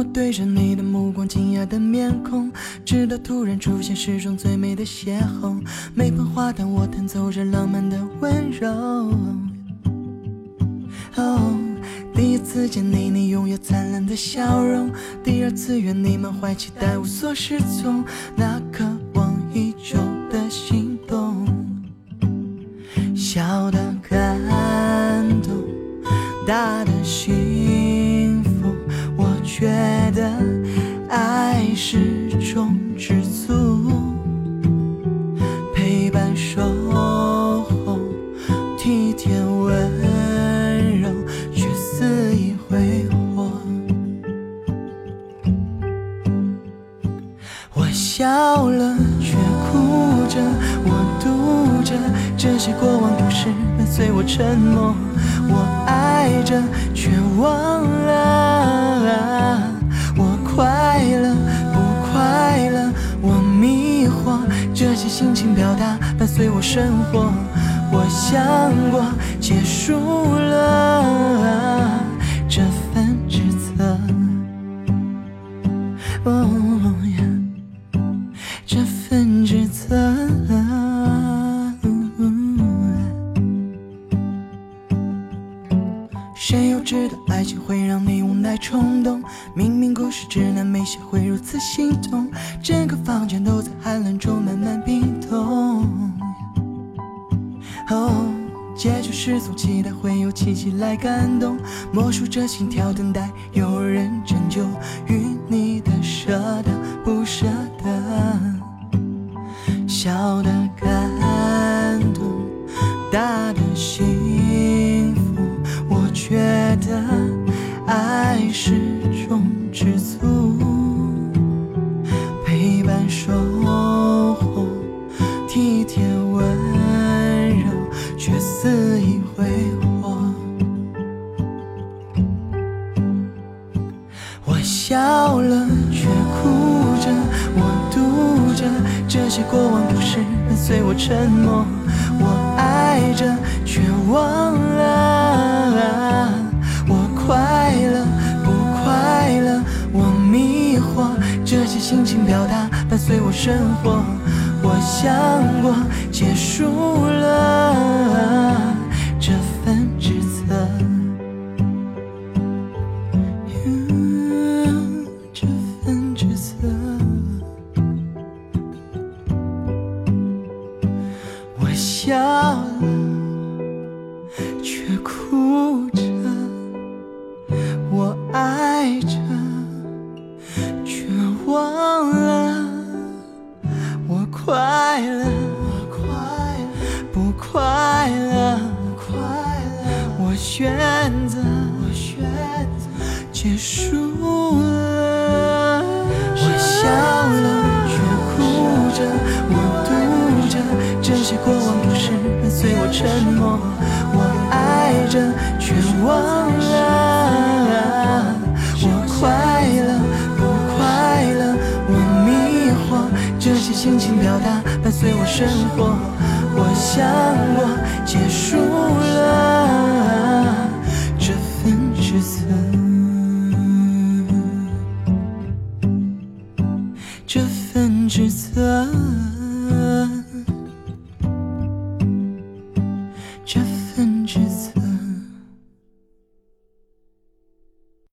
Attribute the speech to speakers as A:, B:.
A: 我对着你的目光，惊讶的面孔，直到突然出现世中最美的邂逅。每盆花旦，我弹奏着浪漫的温柔。第一次见你，你拥有灿烂的笑容；第二次愿你，满怀期待，无所适从。那渴望已久的心动，小的感动，大的幸福。我却中知足，陪伴守候，体贴温柔，却肆意挥霍。我笑了，却哭着，我读着这些过往故事，伴随我沉默。我爱着，却忘了，我快这些心情表达伴随我生活。我想过，结束了这冲动？明明故事只难没写会如此心痛，整个房间都在寒冷中慢慢冰冻。哦，结局是从期待会有奇迹来感动，默数着心跳，等待有人拯救，与你的舍得不舍得，小的感动，大的幸福。我觉得爱是种知足，陪伴守候，体贴温柔，却肆意挥霍。我笑了，却哭着，我读着这些过往故事，伴随我沉默。我爱着，却忘了，生活。我想过，结束了这份职责。这份职责，我笑了，却哭着；我爱着，却忘快乐，不快乐，我选择，我选择结束了。我笑了，却哭着，我读着这些过往故事，伴随我沉默。我爱着，却忘这些心情表达伴随我生活。我想我，结束了这份职责。这份职，责。